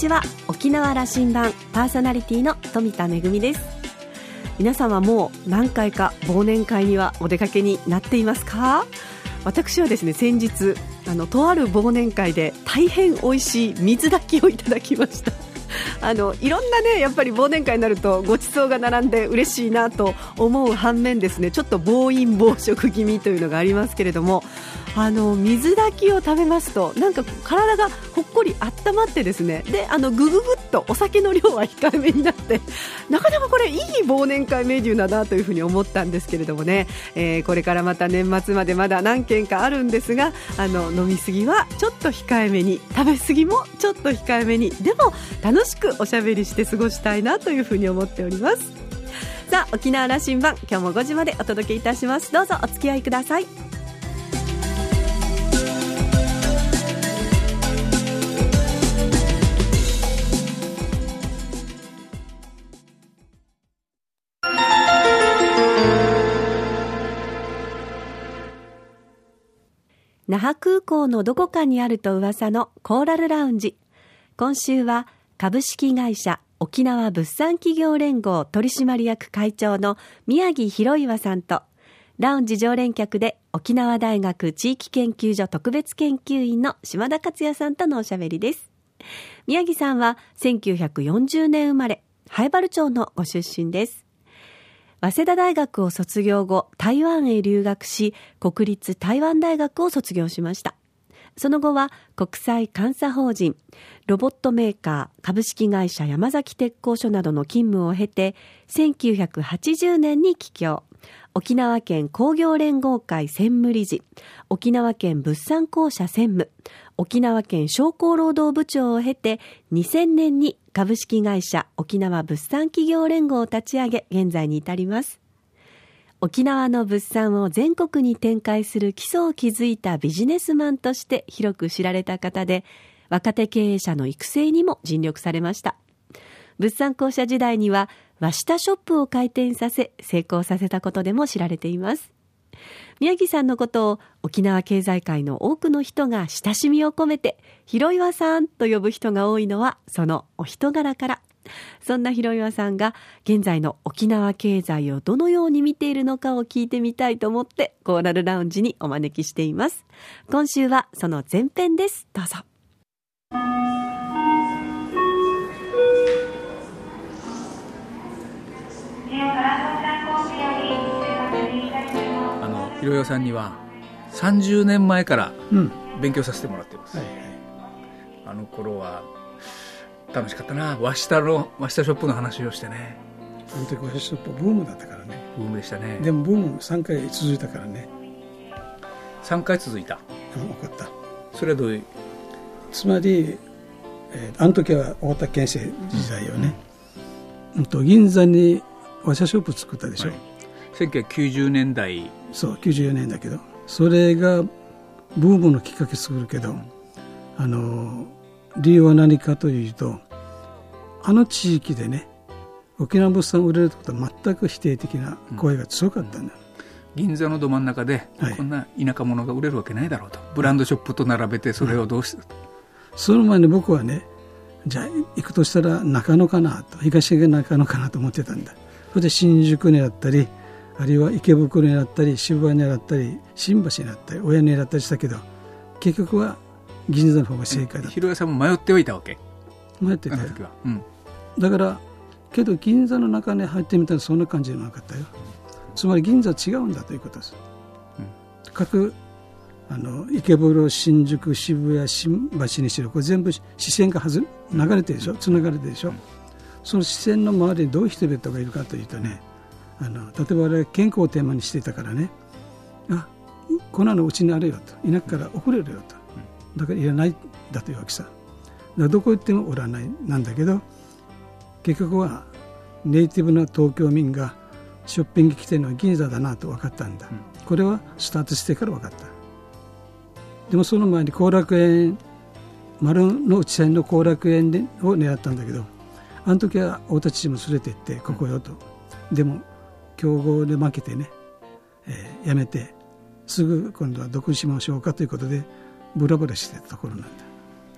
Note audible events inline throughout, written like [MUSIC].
ちは。沖縄羅針盤パーソナリティの富田恵です。皆さんはもう何回か忘年会にはお出かけになっていますか？私はですね先日あのとある忘年会で大変美味しい水炊きをいただきました。あのいろんなねやっぱり忘年会になるとご馳走が並んで嬉しいなと思う反面ですねちょっと暴飲暴食気味というのがありますけれどもあの水炊きを食べますとなんか体がほっこり温まってですねであのぐぐぐっとお酒の量は控えめになってなかなかこれいい忘年会メニューだなというふうに思ったんですけれどもね、えー、これからまた年末までまだ何件かあるんですがあの飲みすぎはちょっと控えめに食べ過ぎもちょっと控えめにでも楽ししくおしゃべりして過ごしたいなというふうに思っております。さあ沖縄羅針盤今日も5時までお届けいたします。どうぞお付き合いください。那覇空港のどこかにあると噂のコーラルラウンジ。今週は株式会社沖縄物産企業連合取締役会長の宮城博岩さんとラウンジ常連客で沖縄大学地域研究所特別研究員の島田克也さんとのおしゃべりです宮城さんは1940年生まれ灰原町のご出身です早稲田大学を卒業後、台湾へ留学し、国立台湾大学を卒業しました。その後は国際監査法人、ロボットメーカー、株式会社山崎鉄工所などの勤務を経て、1980年に帰郷。沖縄県工業連合会専務理事、沖縄県物産公社専務、沖縄県商工労働部長を経て、2000年に株式会社沖縄物産企業連合を立ち上げ、現在に至ります。沖縄の物産を全国に展開する基礎を築いたビジネスマンとして広く知られた方で、若手経営者の育成にも尽力されました。物産公社時代には和下ショップを開店させ成功させたことでも知られています宮城さんのことを沖縄経済界の多くの人が親しみを込めて広岩さんと呼ぶ人が多いのはそのお人柄からそんな広岩さんが現在の沖縄経済をどのように見ているのかを聞いてみたいと思ってコーラルラウンジにお招きしています。今週はその前編です。どうぞ。あのひろよさんには30年前から勉強させてもらってます、うんはいはい、あの頃は楽しかったな。和下の和下ショップの話をしてね。あの時和下ショップブームだったからね。ブームでしたね。でもブーム3回続いたからね。3回続いた。分かった。それはどういう？つまり、えー、あの時は太田県政時代よね、うん、と銀座に和車ショップ作ったでしょ、はい、1990年代。そう94年だけど。それがブームのきっかけ作るけどあの理由は何かというとあの地域でね沖縄物産売れるってことは全く否定的な声が強かったんだ、うん、銀座のど真ん中で、こんな田舎者が売れるわけないだろうと。ブランドショップと並べてそれをどうして、うん、その前に僕はねじゃあ行くとしたら中野かなと東が中野かなと思ってたんだ。それで新宿にあったりあるいは池袋にあったり渋谷にあったり新橋にあったり親にあったりしたけど結局は銀座の方が正解だ広屋さんも迷っておいたわけ？迷ってたよ、うん、だからけど銀座の中に入ってみたらそんな感じじゃなかったよ。つまり銀座違うんだということです、うん、各あの池袋新宿渋谷新橋にしろこれ全部視線がはず流れてるでしょ？つながれてるでしょ、うん。その視線の周りにどういう人々がいるかというとねあの例えば俺健康をテーマにしていたからね。あこんなのうちにあるよと。田舎から送れるよとだからいらないだというわけさ。どこ行ってもおらないなんだけど結局はネイティブな東京民がショッピング来てるのは銀座だなと分かったんだ、うん、これはスタートしてから分かった。でもその前に後楽園丸の内線の後楽園を狙ったんだけどあの時は太田知事も連れて行ってここよと、うん、でも強豪で負けてね、えー、やめてすぐ今度は独立しましょうかということでブラブラしてたところなんだ。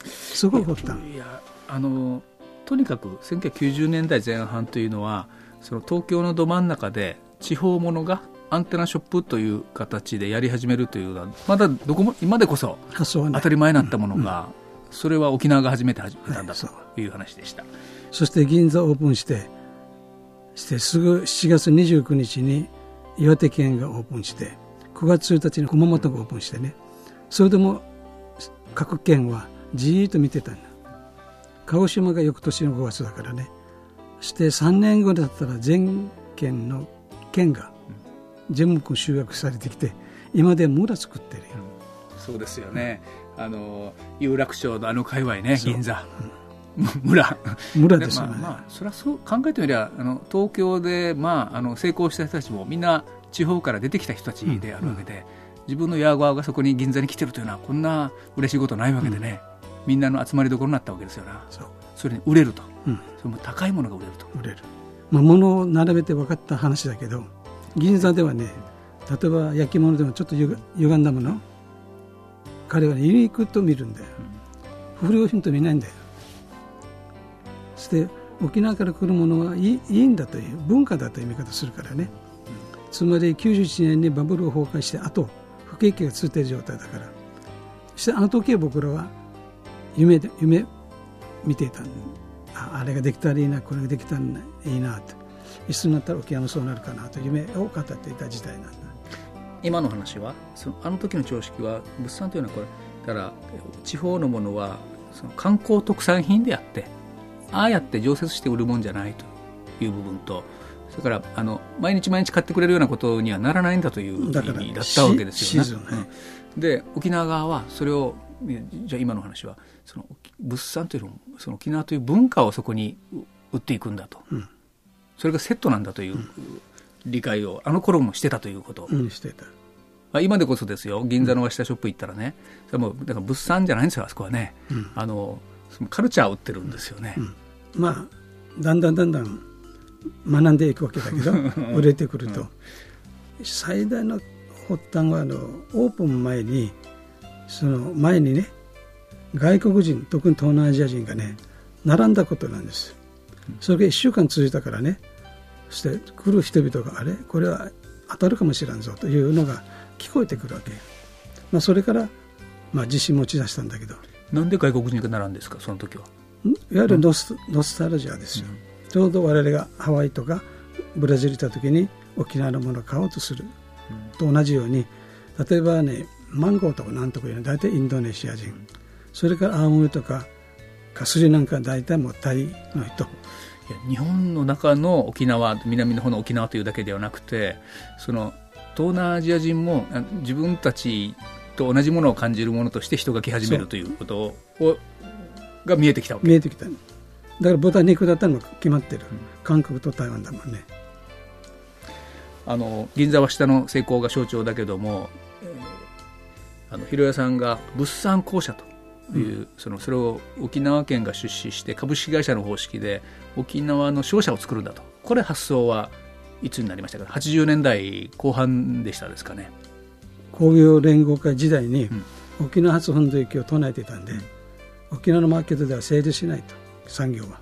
そこを掘ったいやあのとにかく1990年代前半というのはその東京のど真ん中で地方ものがアンテナショップという形でやり始めるというのはまだどこも今でこそ当たり前になったものが、それは沖縄が初めて始めたんだという話でした、はい、そして銀座オープンしてしてすぐ7月29日に岩手県がオープンして9月1日に熊本がオープンしてね。それでも各県はじーっと見てたんだ。鹿児島が翌年の5月だからね。して3年後だったら全県の県が全部集約されてきて今で村作ってるよ、うん、そうですよね、あの有楽町のあの界隈ね銀座、うん、村。村ですよね、まあ、まあ、それはそう考えてみりゃあの東京で、まあ、あの成功した人たちもみんな地方から出てきた人たちであるわけで、うん、自分のヤーガーがそこに銀座に来てるというのはこんな嬉しいことないわけでね、みんなの集まりどころになったわけですよな。そそれに売れると、それも高いものが売れると。売れる、まあ、物を並べて分かった話だけど銀座ではね例えば焼き物でもちょっとゆ歪んだもの彼は、ね、ユニークと見るんだよ、不良品と見ないんだよ。そして沖縄から来るものはいいいいんだという文化だという見方するからね、つまり91年にバブルを崩壊してあと不景気が続いている状態だから。そしてあの時は僕らは夢で夢見ていた。ああれができたらいいなこれができたらいいなといつになったら沖縄もそうなるかなと夢を語っていた時代なんだ。今の話はそのあの時の常識は物産というのはこれだから地方のものはその観光特産品であってああやって常設して売るもんじゃないという部分とそれからあの毎日毎日買ってくれるようなことにはならないんだという意味だったわけですよね。ね。で沖縄側はそれをじゃあ今の話はその物産というのその沖縄という文化をそこに売っていくんだと、うん、それがセットなんだという理解をあの頃もしてたということ。うん、してた。まあ、今でこそですよ。銀座の和下ショップ行ったらね、それもだから物産じゃないんですよあそこはね、うん、あのカルチャーを売ってるんですよね、まあだんだんだんだん学んでいくわけだけど売れてくると、最大の発端はあのオープン前にその前にね外国人特に東南アジア人がね並んだことなんです。それが1週間続いたからねそして来る人々があれ？これは当たるかもしれんぞというのが聞こえてくるわけ、まあ、それから、まあ、自信持ち出したんだけど。なんで外国人が並んですか？その時は。いわゆるノス,、ノスタルジアですよ、うん、ちょうど我々がハワイとかブラジル行った時に沖縄のものを買おうとする、と同じように例えばねマンゴーとかなんとかいうのは大体インドネシア人、うん、それからアーモンドとかカスリなんか大体もうタイの人。日本の中の沖縄南の方の沖縄というだけではなくてその東南アジア人も自分たちと同じものを感じるものとして人が来始めるということをが見えてきた見えてきただから豚肉だったのも決まってる、うん、韓国と台湾だもんね。あの銀座は下の成功が象徴だけども、えー、あの広屋さんが物産公社という、うん、そのそれを沖縄県が出資して株式会社の方式で沖縄の商社を作るんだと。これ発想はいつになりましたか？80年代後半でしたですかね。工業連合会時代に沖縄発本土行きを唱えていたんで、うん、沖縄のマーケットでは成立しないと産業は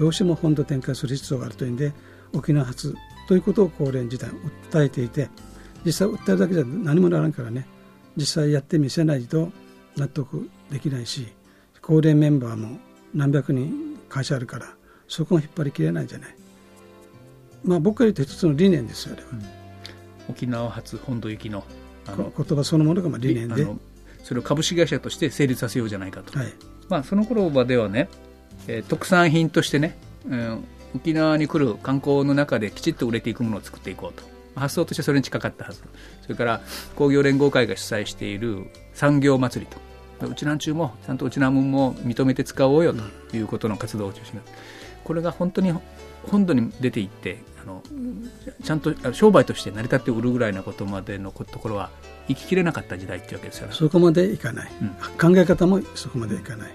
どうしても本土転換する必要があるというんで沖縄発ということを高連時代訴えていて実際訴えるだけじゃ何もならんからね実際やってみせないと納得できないし高齢メンバーも何百人会社あるからそこを引っ張りきれないじゃない。まあ、僕が言った一つの理念ですよ、あれは。うん、沖縄発本土行きのの言葉そのものがまあ理念で。それを株式会社として成立させようじゃないかと、はい、まあ、その頃まではね、えー、特産品としてね、うん、沖縄に来る観光の中できちっと売れていくものを作っていこうと。発想としてそれに近かったはず。それから工業連合会が主催している産業祭りと。うちなんちゅうもちゃんとうちなもんも認めて使おうよということの活動を中心に。これが本当に本土に出ていってあのちゃんと商売として成り立って売るぐらいなことまでのところは生ききれなかった時代っていうわけですよね。そこまでいかない、うん、考え方もそこまでいかない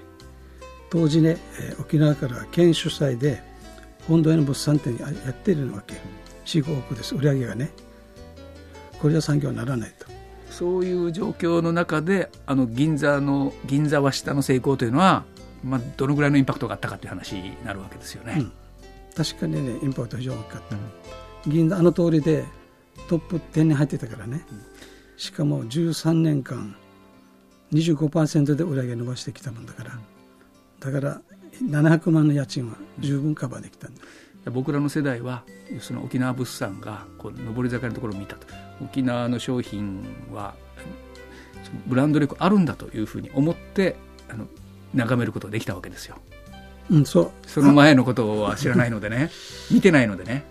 当時ね、えー、沖縄から県主催で本土への物産展やっているわけ。45億です。売り上げがね。これは産業にならないと。そういう状況の中であの銀座の銀座は下の成功というのはまあ、どのぐらいのインパクトがあったかという話になるわけですよね、うん、確かにねインパクト非常に大きかった、うん、銀座あの通りでトップ10に入ってたからね、うん、しかも13年間25%で売り上げ伸ばしてきたもんだからだから700万の家賃は十分カバーできたんだ、僕らの世代はその沖縄物産がこう上り坂のところを見たと。沖縄の商品はブランド力あるんだというふうに思ってあの眺めることができたわけですよ。うん、そう。その前のことは知らないのでね。[LAUGHS] 見てないのでね。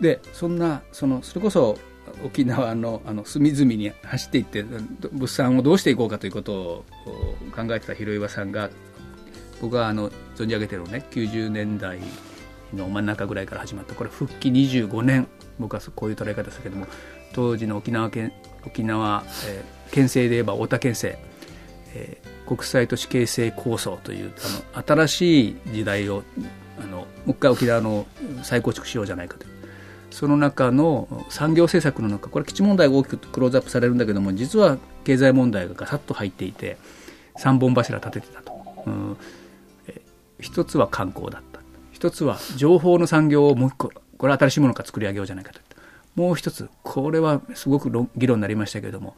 でそんなそのそれこそ沖縄のあの隅々に走っていって物産をどうしていこうかということを考えてた広岩さんが僕はあの存じ上げてるのね90年代の真ん中ぐらいから始まった。これ復帰25年僕はこういう捉え方ですけども当時の沖縄県沖縄、えー、県政で言えば太田県政、えー、国際都市形成構想というあの新しい時代をあのもう一回沖縄の再構築しようじゃないかという。その中の産業政策の中これ基地問題が大きくクローズアップされるんだけども実は経済問題がガサッと入っていて3本柱立ててたと、うん、一つは観光だった。一つは情報の産業をもう一個これは新しいものから作り上げようじゃないかと。もう一つこれはすごく議論になりましたけれども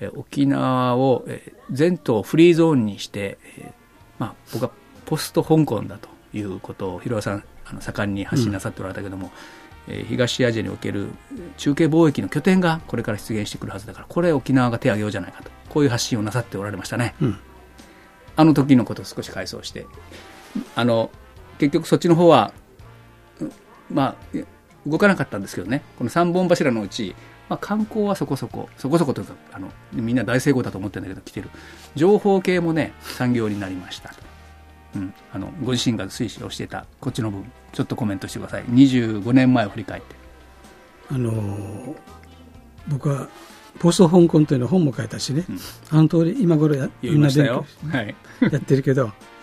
え沖縄をえ全島フリーゾーンにして、えまあ、僕はポスト香港だということを広川さんあの盛んに発信なさっておられたけども、うん、え東アジアにおける中継貿易の拠点がこれから出現してくるはずだからこれ沖縄が手を挙げようじゃないかと。こういう発信をなさっておられましたね、うん、あの時のことを少し回想してあの結局そっちの方はまあ動かなかったんですけどね。この3本柱のうち、まあ、観光はそこそこそこそこというかあのみんな大成功だと思ってるんだけど来てる。情報系もね産業になりました。と、うん、あのご自身が推奨していたこっちの部分ちょっとコメントしてください。25年前を振り返って。あのー、僕はポスト香港というの本も書いたしね、うん、あの通り今頃やみんな勉強、はい、やってるけど [LAUGHS]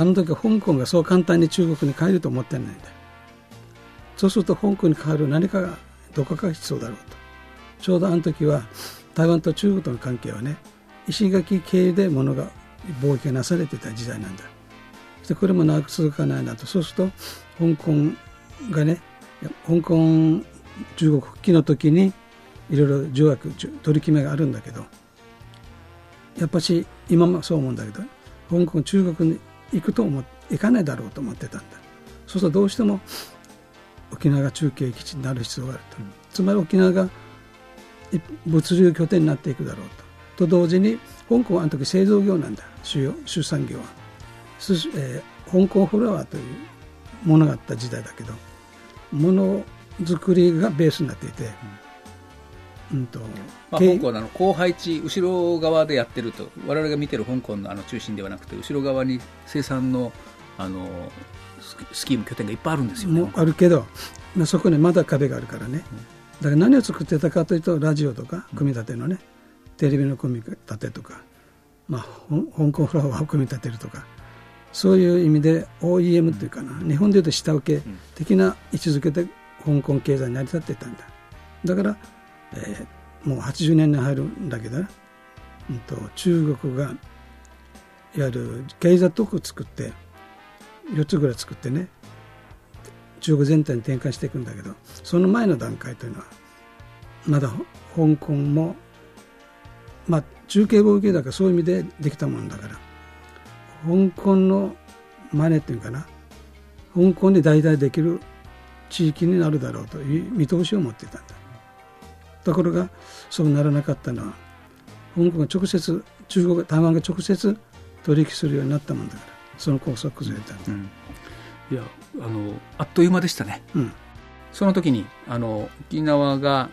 あの時は香港がそう簡単に中国に帰ると思ってないんだ。そうすると香港に代わる何かがどこかが必要だろうと。ちょうどあの時は台湾と中国との関係はね石垣経由で物が貿易がなされてた時代なんだ。でこれも長く続かないなと。そうすると香港がね香港中国復帰の時にいろいろ条約取り決めがあるんだけどやっぱし今もそう思うんだけど香港中国に行くと思行かないだろうと思ってたんだ。そうするとどうしても沖縄が中継基地になる必要があると、うん、つまり沖縄が物流拠点になっていくだろうと。と同時に香港はあの時製造業なんだ。主要主産業は、えー、香港フラワーというものがあった時代だけどものづくりがベースになっていて、うんとまあ、香港の広配地後ろ側でやってると我々が見てる香港のあの中心ではなくて後ろ側に生産のあのスキーム拠点がいっぱいあるんですよ、ね、あるけど、まあ、そこにまだ壁があるからね、だから何を作ってたかというとラジオとか組み立てのね、テレビの組み立てとか、まあ、香港フラワーを組み立てるとかそういう意味で OEM というかな、日本でいうと下請け的な位置づけで香港経済に成り立ってたんだ。だから、えー、もう80年に入るんだけど、うんと、中国がいわゆる経済特区作って4つぐらい作ってね中国全体に転換していくんだけどその前の段階というのはまだ香港もまあ中継貿易だからそういう意味でできたもんだから香港の真似っていうかな香港に代々できる地域になるだろうという見通しを持っていたんだ。ところがそうならなかったのは香港が直接中国台湾が直接取引するようになったもんだからその構想崩れたんだ、うん、いやあのあっという間でしたね、うん、その時にあの沖縄が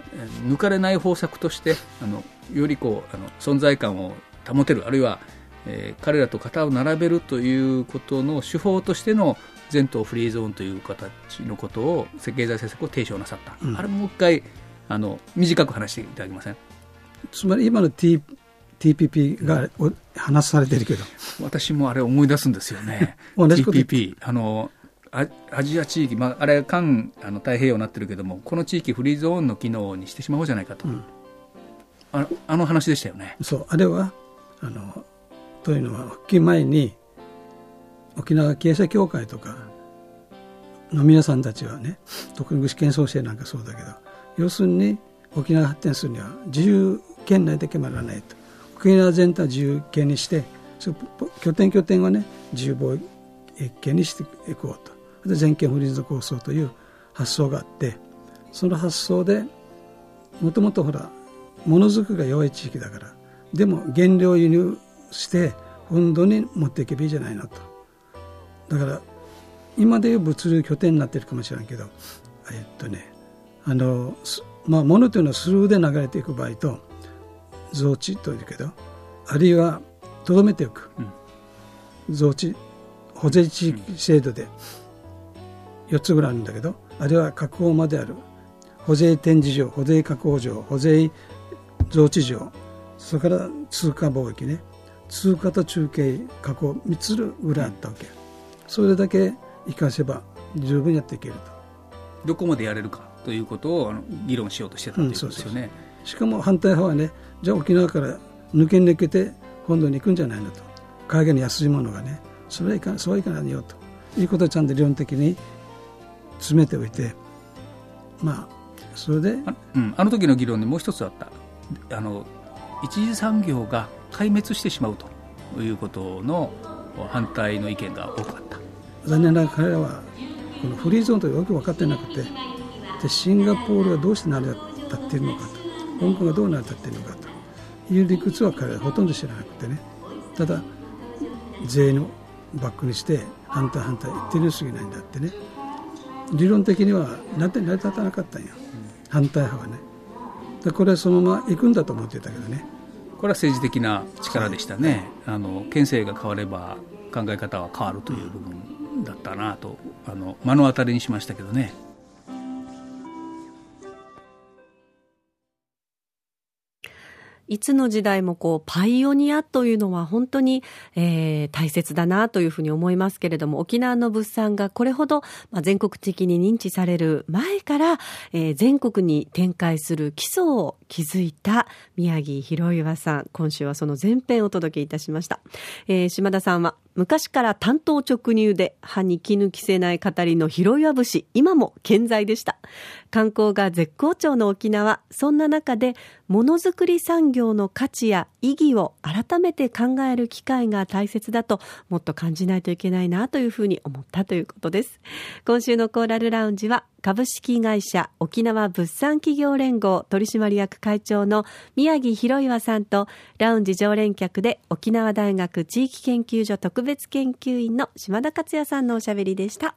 抜かれない方策としてあのよりこうあの存在感を保てるあるいは、えー、彼らと肩を並べるということの手法としての全島フリーゾーンという形のことを経済政策を提唱なさった、うん、あれもう一回あの短く話していただけません？つまり今の T TPP が話されてるけど。私もあれ思い出すんですよね。[LAUGHS] TPP あのアアジア地域、まあ、あれ間あの太平洋になってるけどもこの地域フリーゾーンの機能にしてしまおうじゃないかと、うん、ああの話でしたよね。そう。あれはあのというのは復帰前に沖縄経営者協会とかの皆さんたちはね特に具志堅創生なんかそうだけど要するに沖縄発展するには自由圏内で決まらないと。沖縄全体を自由圏にして拠点拠点をね自由貿易圏にしていこうと。で全県フリーズ構想という発想があってその発想でもともとほらものづくが弱い地域だからでも原料輸入して本土に持っていけばいいじゃないのと。だから今でいう物流拠点になってるかもしれないけどえっとねあのまあ物というのはスルーで流れていく場合と増地というけどあるいはとどめておく、うん、増地保税地域制度で4つぐらいあるんだけどあるいは確保まである。保税展示場保税確保場保税増地場それから通貨貿易ね。通貨と中継確保3つぐらいあったわけ、それだけ生かせば十分やっていけると。どこまでやれるかということを議論しようとしてたということですよね、うん、しかも反対派はねじゃあ沖縄から抜け抜けて本土に行くんじゃないのと。海外の安いものがねそれはいかそうはいかないよと。いうことをちゃんと理論的に詰めておいてまあそれであ,、うん、あの時の議論でもう一つあった。あの一次産業が壊滅してしまうということの反対の意見が多かった。残念ながら彼らはこのフリーゾーンとよく分かってなくてでシンガポールがどうして成り立っているのかと。香港がどう成り立っているのかと。いう理屈は彼らほとんど知らなくてね。ただ税のバックにして反対反対言ってるに過ぎないんだってね。理論的には成り立たなかったんや、反対派はね。でこれはそのまま行くんだと思ってたけどね。これは政治的な力でしたね、はい、あの県政が変われば考え方は変わるという部分だったなとあの目の当たりにしましたけどね。いつの時代もこう、パイオニアというのは本当に、えー、大切だなというふうに思いますけれども、沖縄の物産がこれほど、まあ、全国的に認知される前から、えー、全国に展開する基礎を築いた宮城博岩さん。今週はその前編をお届けいたしました。えー、島田さんは、昔から単刀直入で歯に絹着せない語りの広岩節、今も健在でした。観光が絶好調の沖縄、そんな中でものづくり産業の価値や意義を改めて考える機会が大切だともっと感じないといけないなというふうに思ったということです。今週のコーラルラウンジは株式会社沖縄物産企業連合取締役会長の宮城博岩さんとラウンジ常連客で沖縄大学地域研究所特別研究員の島田克也さんのおしゃべりでした。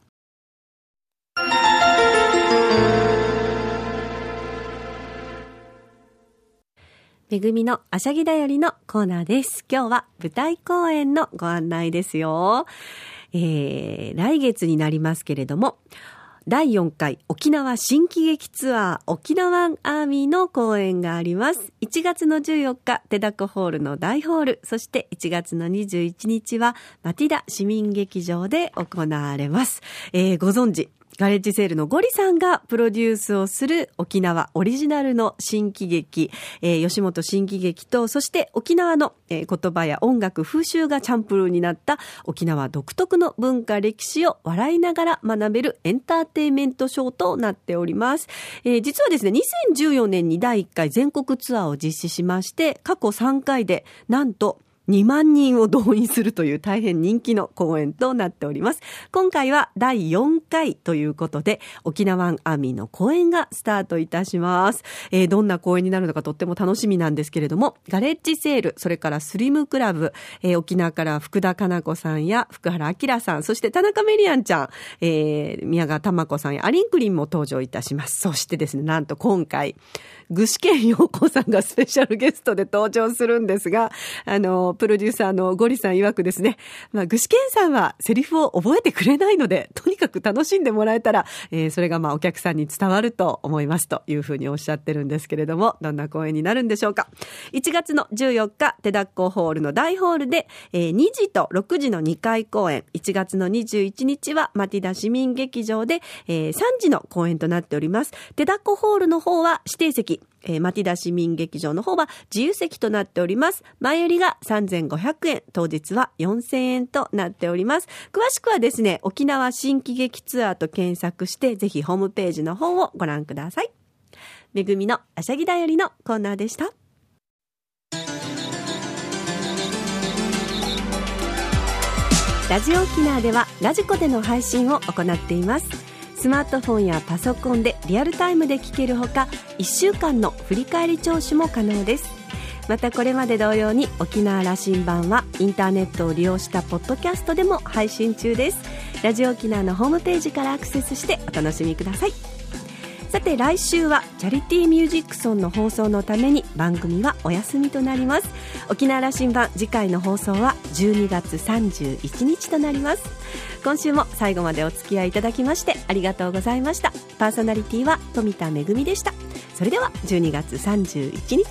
めぐみのあしゃぎだよりのコーナーです。今日は舞台公演のご案内ですよ。えー、来月になりますけれども、第4回沖縄新喜劇ツアー沖縄アーミーの公演があります。1月の14日、手だこホールの大ホール、そして1月の21日はマティダ市民劇場で行われます。えー、ご存知、ガレッジセールのゴリさんがプロデュースをする沖縄オリジナルの新喜劇、えー、吉本新喜劇と、そして沖縄の、えー、言葉や音楽、風習がチャンプルーになった沖縄独特の文化歴史を笑いながら学べるエンターテイメントショーとなっております。えー、実はですね、2014年に第1回全国ツアーを実施しまして、過去3回で、なんと2万人を動員するという大変人気の公演となっております。今回は第4回ということで、沖縄アミの公演がスタートいたします。えー、どんな公演になるのかとっても楽しみなんですけれども、ガレッジセール、それからスリムクラブ、えー、沖縄から福田かな子さんや福原明さん、そして田中メリアンちゃん、えー、宮川玉子さんやアリンクリンも登場いたします。そしてですね、なんと今回、具志堅陽子さんがスペシャルゲストで登場するんですが、あの、プロデューサーのゴリさん曰くですね、まあ、具志堅さんはセリフを覚えてくれないので、とにかく楽しんでもらえたら、えー、それがまあお客さんに伝わると思いますというふうにおっしゃってるんですけれども、どんな公演になるんでしょうか。1月の14日、手だっこホールの大ホールで、えー、2時と6時の2回公演、1月の21日はマティダ市民劇場で、えー、3時の公演となっております。手だっこホールの方は指定席、えー、町田市民劇場の方は自由席となっております。前売りが3500円、当日は4000円となっております。詳しくはですね、沖縄新喜劇ツアーと検索して、ぜひホームページの方をご覧ください。めぐみのあしゃぎだよりのコーナーでした。ラジオ沖縄ではラジコでの配信を行っていますスマートフォンやパソコンでリアルタイムで聞けるほか1週間の振り返り聴取も可能です。またこれまで同様に沖縄羅針盤はインターネットを利用したポッドキャストでも配信中です。ラジオ沖縄のホームページからアクセスしてお楽しみください。さて来週はチャリティーミュージックソンの放送のために番組はお休みとなります。沖縄羅針盤次回の放送は12月31日となります。今週も最後までお付き合いいただきましてありがとうございました。パーソナリティは富田恵でした。それでは12月31日に